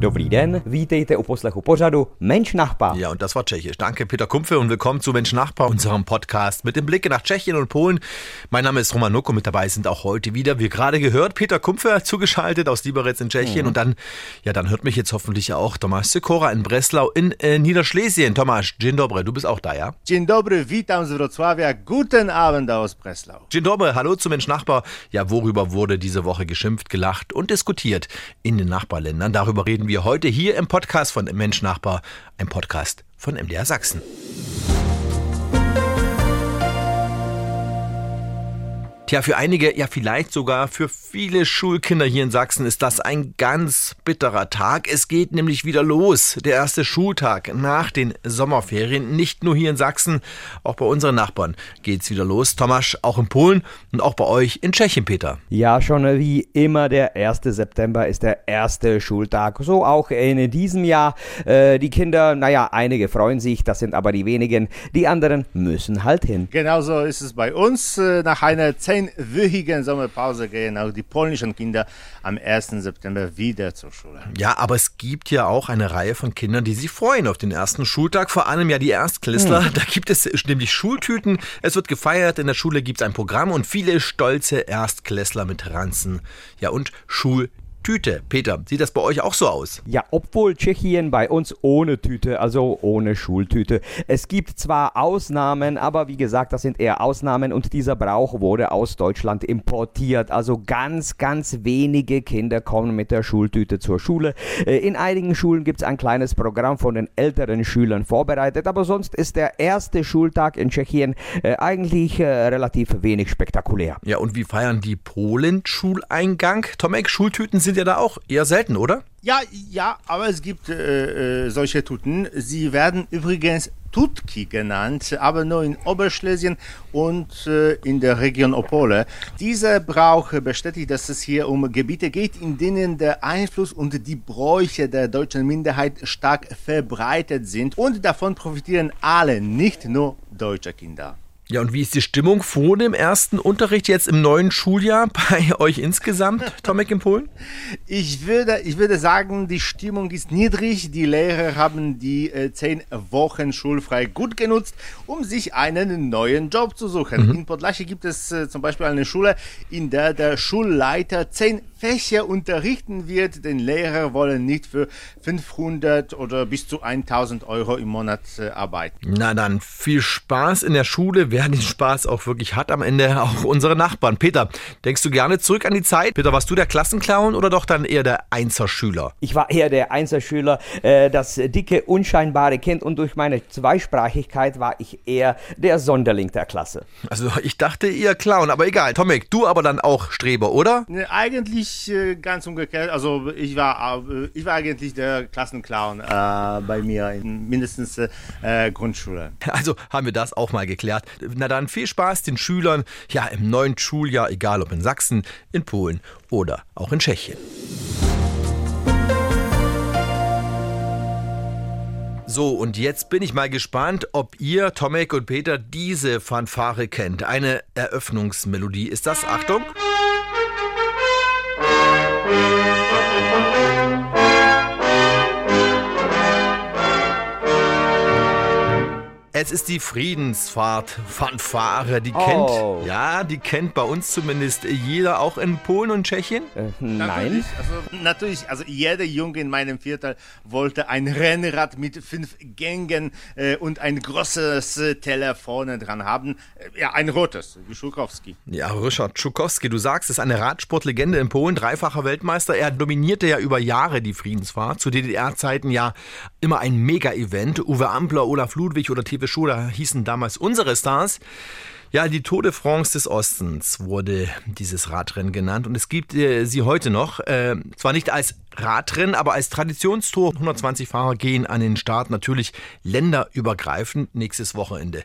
Dobrý den, vítejte u poslechu pořadu Mensch Nachbar. Ja, und das war Tschechisch. Danke, Peter Kumpfe, und willkommen zu Mensch Nachbar, unserem Podcast mit dem Blick nach Tschechien und Polen. Mein Name ist Roman und mit dabei sind auch heute wieder, wie gerade gehört, Peter Kumpfe zugeschaltet aus Liberec in Tschechien. Mhm. Und dann, ja, dann hört mich jetzt hoffentlich auch Tomasz Sikora in Breslau in äh, Niederschlesien. Tomasz, dzień dobry, du bist auch da, ja? Dzień dobry, witam z Wrocławia. Guten Abend aus Breslau. Dzień dobry, hallo zu Mensch Nachbar. Ja, worüber wurde diese Woche geschimpft, gelacht und diskutiert in den Nachbarländern? Darüber reden wir wir heute hier im Podcast von Mensch Nachbar, ein Podcast von MDR Sachsen. Tja, für einige, ja vielleicht sogar für viele Schulkinder hier in Sachsen ist das ein ganz bitterer Tag. Es geht nämlich wieder los. Der erste Schultag nach den Sommerferien. Nicht nur hier in Sachsen, auch bei unseren Nachbarn geht es wieder los. Tomasz, auch in Polen und auch bei euch in Tschechien, Peter. Ja, schon wie immer, der 1. September ist der erste Schultag. So auch in diesem Jahr. Äh, die Kinder, naja, einige freuen sich, das sind aber die wenigen. Die anderen müssen halt hin. Genauso ist es bei uns. Äh, nach einer 10 einwöchigen Sommerpause gehen auch die polnischen Kinder am 1. September wieder zur Schule. Ja, aber es gibt ja auch eine Reihe von Kindern, die sich freuen auf den ersten Schultag, vor allem ja die Erstklässler. Hm. Da gibt es nämlich Schultüten, es wird gefeiert, in der Schule gibt es ein Programm und viele stolze Erstklässler mit Ranzen. Ja, und Schul Tüte. Peter, sieht das bei euch auch so aus? Ja, obwohl Tschechien bei uns ohne Tüte, also ohne Schultüte. Es gibt zwar Ausnahmen, aber wie gesagt, das sind eher Ausnahmen und dieser Brauch wurde aus Deutschland importiert. Also ganz, ganz wenige Kinder kommen mit der Schultüte zur Schule. Äh, in einigen Schulen gibt es ein kleines Programm von den älteren Schülern vorbereitet, aber sonst ist der erste Schultag in Tschechien äh, eigentlich äh, relativ wenig spektakulär. Ja, und wie feiern die Polen Schuleingang? Tomek, Schultüten sind sind ja da auch eher selten, oder? Ja, ja, aber es gibt äh, äh, solche Tuten. Sie werden übrigens Tutki genannt, aber nur in Oberschlesien und äh, in der Region Opole. Dieser Brauch bestätigt, dass es hier um Gebiete geht, in denen der Einfluss und die Bräuche der deutschen Minderheit stark verbreitet sind und davon profitieren alle, nicht nur deutsche Kinder. Ja, und wie ist die Stimmung vor dem ersten Unterricht jetzt im neuen Schuljahr bei euch insgesamt, Tomek in Polen? Ich würde, ich würde sagen, die Stimmung ist niedrig. Die Lehrer haben die äh, zehn Wochen schulfrei gut genutzt, um sich einen neuen Job zu suchen. Mhm. In Podlasie gibt es äh, zum Beispiel eine Schule, in der der Schulleiter zehn Fächer unterrichten wird. Den Lehrer wollen nicht für 500 oder bis zu 1000 Euro im Monat äh, arbeiten. Na dann, viel Spaß in der Schule. Wer den Spaß auch wirklich hat am Ende, auch unsere Nachbarn. Peter, denkst du gerne zurück an die Zeit? Peter, warst du der Klassenclown oder doch dann eher der Einserschüler? Ich war eher der Einserschüler, äh, das dicke, unscheinbare Kind und durch meine Zweisprachigkeit war ich eher der Sonderling der Klasse. Also ich dachte eher Clown, aber egal. Tomek, du aber dann auch Streber, oder? Nee, eigentlich ich äh, ganz umgekehrt. Also ich war, äh, ich war eigentlich der Klassenclown äh, bei mir in mindestens äh, Grundschule. Also haben wir das auch mal geklärt. Na dann viel Spaß den Schülern ja im neuen Schuljahr, egal ob in Sachsen, in Polen oder auch in Tschechien. So, und jetzt bin ich mal gespannt, ob ihr, Tomek und Peter, diese Fanfare kennt. Eine Eröffnungsmelodie. Ist das, Achtung? Es ist die Friedensfahrt Fanfare. Die oh. kennt, ja, die kennt bei uns zumindest jeder, auch in Polen und Tschechien. Äh, nein. Natürlich also, natürlich, also jeder Junge in meinem Viertel wollte ein Rennrad mit fünf Gängen äh, und ein großes äh, Teller vorne dran haben. Äh, ja, ein rotes, wie Schukowski. Ja, Ryszard Schukowski, du sagst, ist eine Radsportlegende in Polen, dreifacher Weltmeister. Er dominierte ja über Jahre die Friedensfahrt. Zu DDR-Zeiten ja immer ein Mega-Event. Uwe Ampler, Olaf Ludwig oder TV Schule hießen damals unsere Stars. Ja, die Tour de France des Ostens wurde dieses Radrennen genannt und es gibt äh, sie heute noch. Äh, zwar nicht als Radrennen, aber als Traditionstour. 120 Fahrer gehen an den Start, natürlich länderübergreifend nächstes Wochenende.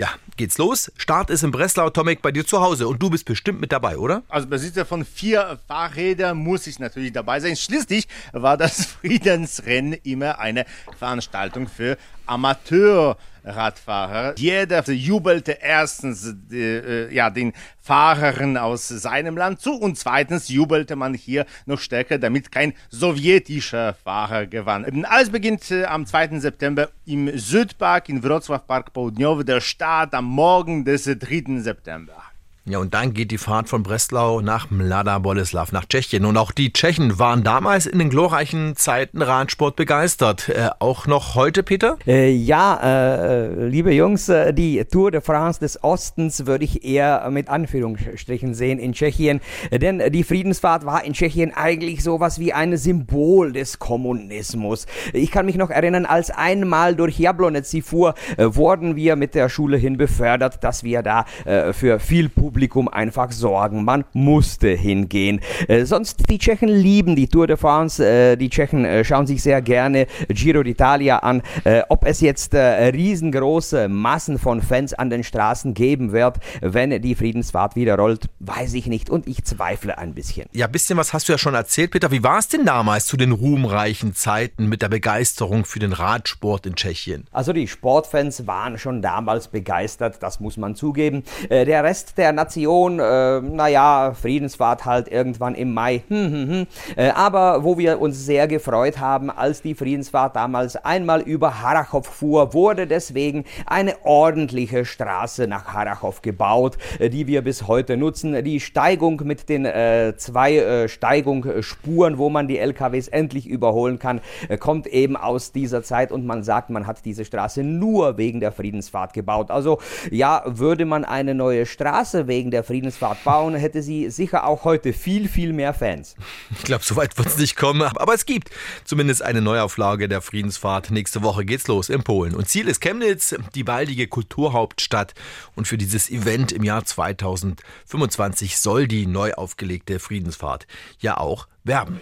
Ja, geht's los. Start ist in Breslau, Tomek, bei dir zu Hause. Und du bist bestimmt mit dabei, oder? Als Besitzer von vier Fahrrädern muss ich natürlich dabei sein. Schließlich war das Friedensrennen immer eine Veranstaltung für Amateur. Radfahrer. Jeder jubelte erstens äh, ja, den Fahrern aus seinem Land zu und zweitens jubelte man hier noch stärker, damit kein sowjetischer Fahrer gewann. Alles beginnt äh, am 2. September im Südpark in Wrocław Park Południowy, der Start am Morgen des 3. September. Ja, und dann geht die Fahrt von Breslau nach Mlada Boleslav, nach Tschechien. Und auch die Tschechen waren damals in den glorreichen Zeiten Radsport begeistert. Äh, auch noch heute, Peter? Äh, ja, äh, liebe Jungs, äh, die Tour de France des Ostens würde ich eher mit Anführungsstrichen sehen in Tschechien. Denn die Friedensfahrt war in Tschechien eigentlich sowas wie ein Symbol des Kommunismus. Ich kann mich noch erinnern, als einmal durch Jablonec fuhr, äh, wurden wir mit der Schule hin befördert, dass wir da äh, für viel Publikum Publikum einfach sorgen. Man musste hingehen. Äh, sonst, die Tschechen lieben die Tour de France. Äh, die Tschechen äh, schauen sich sehr gerne Giro d'Italia an. Äh, ob es jetzt äh, riesengroße Massen von Fans an den Straßen geben wird, wenn die Friedensfahrt wieder rollt, weiß ich nicht. Und ich zweifle ein bisschen. Ja, ein bisschen was hast du ja schon erzählt, Peter. Wie war es denn damals zu den ruhmreichen Zeiten mit der Begeisterung für den Radsport in Tschechien? Also die Sportfans waren schon damals begeistert, das muss man zugeben. Äh, der Rest der Nation, äh, naja, Friedensfahrt halt irgendwann im Mai. Hm, hm, hm. Äh, aber wo wir uns sehr gefreut haben, als die Friedensfahrt damals einmal über Harachow fuhr, wurde deswegen eine ordentliche Straße nach Harachow gebaut, äh, die wir bis heute nutzen. Die Steigung mit den äh, zwei äh, Steigungsspuren, wo man die LKWs endlich überholen kann, äh, kommt eben aus dieser Zeit und man sagt, man hat diese Straße nur wegen der Friedensfahrt gebaut. Also ja, würde man eine neue Straße wegen der Friedensfahrt bauen, hätte sie sicher auch heute viel, viel mehr Fans. Ich glaube, so weit wird es nicht kommen, aber es gibt zumindest eine Neuauflage der Friedensfahrt. Nächste Woche geht's los in Polen. Und Ziel ist Chemnitz, die baldige Kulturhauptstadt. Und für dieses Event im Jahr 2025 soll die neu aufgelegte Friedensfahrt ja auch werben.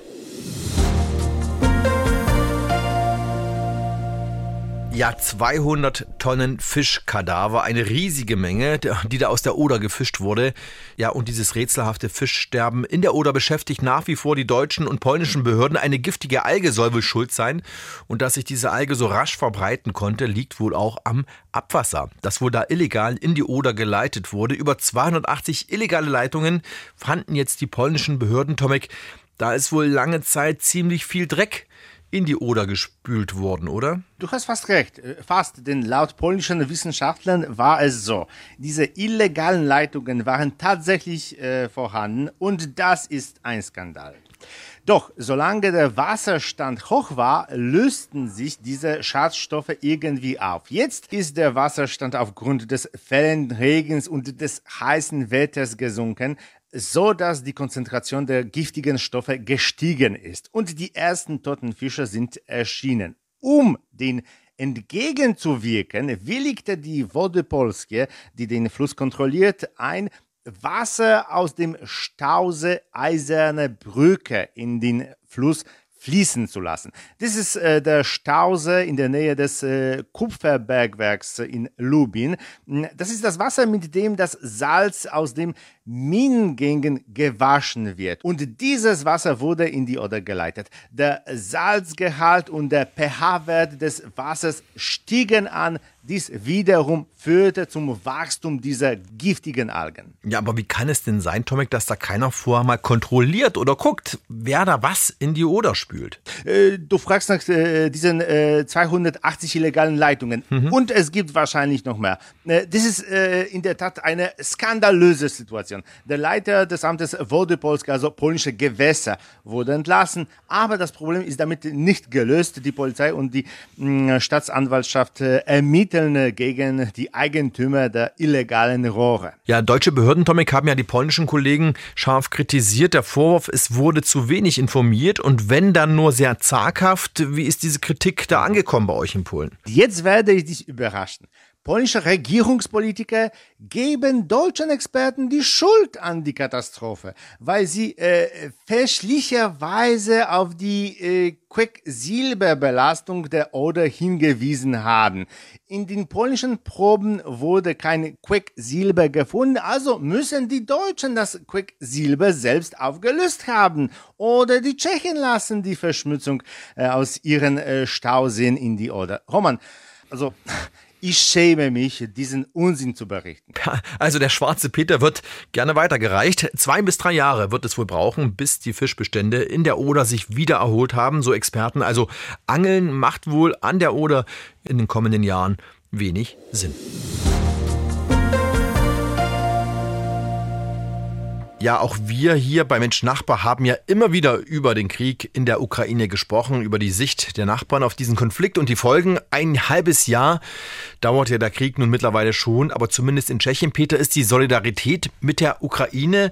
Ja, 200 Tonnen Fischkadaver, eine riesige Menge, die da aus der Oder gefischt wurde. Ja, und dieses rätselhafte Fischsterben in der Oder beschäftigt nach wie vor die deutschen und polnischen Behörden. Eine giftige Alge soll wohl schuld sein. Und dass sich diese Alge so rasch verbreiten konnte, liegt wohl auch am Abwasser, das wohl da illegal in die Oder geleitet wurde. Über 280 illegale Leitungen fanden jetzt die polnischen Behörden, Tomek. Da ist wohl lange Zeit ziemlich viel Dreck in die Oder gespült worden, oder? Du hast fast recht. Fast, denn laut polnischen Wissenschaftlern war es so. Diese illegalen Leitungen waren tatsächlich äh, vorhanden und das ist ein Skandal. Doch solange der Wasserstand hoch war, lösten sich diese Schadstoffe irgendwie auf. Jetzt ist der Wasserstand aufgrund des fällenden Regens und des heißen Wetters gesunken so dass die Konzentration der giftigen Stoffe gestiegen ist und die ersten toten Fische sind erschienen. Um den entgegenzuwirken, willigte die Wody Polskie, die den Fluss kontrolliert, ein Wasser aus dem Stausee Eiserne Brücke in den Fluss fließen zu lassen. Das ist äh, der Stausee in der Nähe des äh, Kupferbergwerks in Lubin. Das ist das Wasser, mit dem das Salz aus dem Minengängen gewaschen wird. Und dieses Wasser wurde in die Oder geleitet. Der Salzgehalt und der pH-Wert des Wassers stiegen an. Dies wiederum führte zum Wachstum dieser giftigen Algen. Ja, aber wie kann es denn sein, Tomek, dass da keiner vorher mal kontrolliert oder guckt, wer da was in die Oder spült? Äh, du fragst nach äh, diesen äh, 280 illegalen Leitungen. Mhm. Und es gibt wahrscheinlich noch mehr. Äh, das ist äh, in der Tat eine skandalöse Situation. Der Leiter des Amtes Wodepolska, also polnische Gewässer, wurde entlassen. Aber das Problem ist damit nicht gelöst. Die Polizei und die mh, Staatsanwaltschaft äh, ermitteln gegen die Eigentümer der illegalen Rohre. Ja, deutsche Behörden, Tomek, haben ja die polnischen Kollegen scharf kritisiert. Der Vorwurf, es wurde zu wenig informiert und wenn dann nur sehr zaghaft. Wie ist diese Kritik da angekommen bei euch in Polen? Jetzt werde ich dich überraschen. Polnische Regierungspolitiker geben deutschen Experten die Schuld an die Katastrophe, weil sie äh, fälschlicherweise auf die äh, Quecksilberbelastung der Oder hingewiesen haben. In den polnischen Proben wurde kein Quecksilber gefunden, also müssen die Deutschen das Quecksilber selbst aufgelöst haben. Oder die Tschechen lassen die Verschmutzung äh, aus ihren äh, Stauseen in die Oder. Roman, Also, ich schäme mich, diesen Unsinn zu berichten. Also der schwarze Peter wird gerne weitergereicht. Zwei bis drei Jahre wird es wohl brauchen, bis die Fischbestände in der Oder sich wieder erholt haben, so Experten. Also Angeln macht wohl an der Oder in den kommenden Jahren wenig Sinn. Ja, auch wir hier bei Mensch Nachbar haben ja immer wieder über den Krieg in der Ukraine gesprochen, über die Sicht der Nachbarn auf diesen Konflikt und die Folgen. Ein halbes Jahr dauert ja der Krieg nun mittlerweile schon, aber zumindest in Tschechien, Peter, ist die Solidarität mit der Ukraine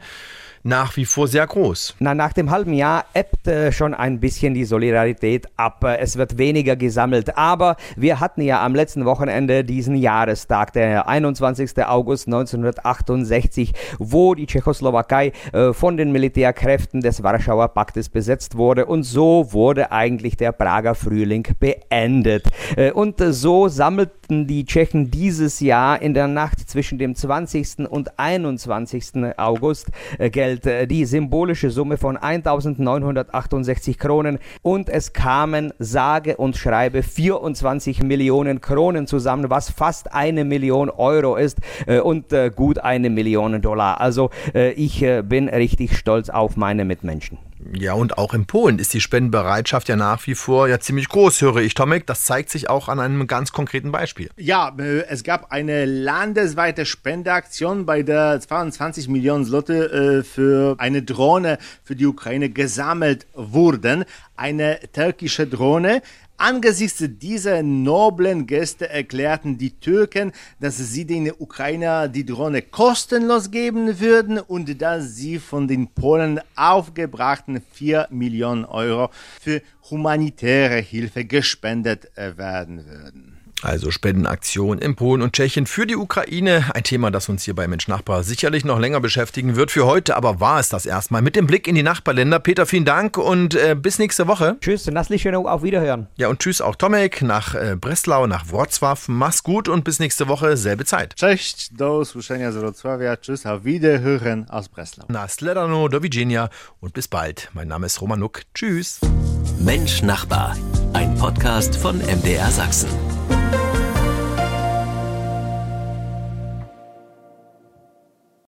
nach wie vor sehr groß. Na, nach dem halben Jahr ebbt äh, schon ein bisschen die Solidarität ab. Es wird weniger gesammelt. Aber wir hatten ja am letzten Wochenende diesen Jahrestag, der 21. August 1968, wo die Tschechoslowakei äh, von den Militärkräften des Warschauer Paktes besetzt wurde. Und so wurde eigentlich der Prager Frühling beendet. Äh, und so sammelten die Tschechen dieses Jahr in der Nacht zwischen dem 20. und 21. August Geld Geld, äh, die symbolische Summe von 1968 Kronen und es kamen sage und schreibe 24 Millionen Kronen zusammen, was fast eine Million Euro ist äh, und äh, gut eine Million Dollar. Also ich bin richtig stolz auf meine Mitmenschen. Ja, und auch in Polen ist die Spendenbereitschaft ja nach wie vor ja ziemlich groß, höre ich, Tomek. Das zeigt sich auch an einem ganz konkreten Beispiel. Ja, äh, es gab eine landesweite Spendeaktion, bei der 22 Millionen Slotte äh, für eine Drohne für die Ukraine gesammelt wurden. Eine türkische Drohne, Angesichts dieser noblen Gäste erklärten die Türken, dass sie den Ukrainer die Drohne kostenlos geben würden und dass sie von den Polen aufgebrachten 4 Millionen Euro für humanitäre Hilfe gespendet werden würden. Also Spendenaktion in Polen und Tschechien für die Ukraine. Ein Thema, das uns hier bei Mensch Nachbar sicherlich noch länger beschäftigen wird. Für heute aber war es das erstmal mit dem Blick in die Nachbarländer. Peter, vielen Dank und äh, bis nächste Woche. Tschüss, Nasslich auf Wiederhören. Ja, und tschüss auch Tomek nach äh, Breslau, nach Wrocław. Mach's gut und bis nächste Woche, selbe Zeit. Cześć, do usłyszenia z Wrocławia. Tschüss, auf Wiederhören aus Breslau. Na, Sledano, do Virginia und bis bald. Mein Name ist Roman Nuck. Tschüss. Mensch Nachbar, ein Podcast von MDR Sachsen.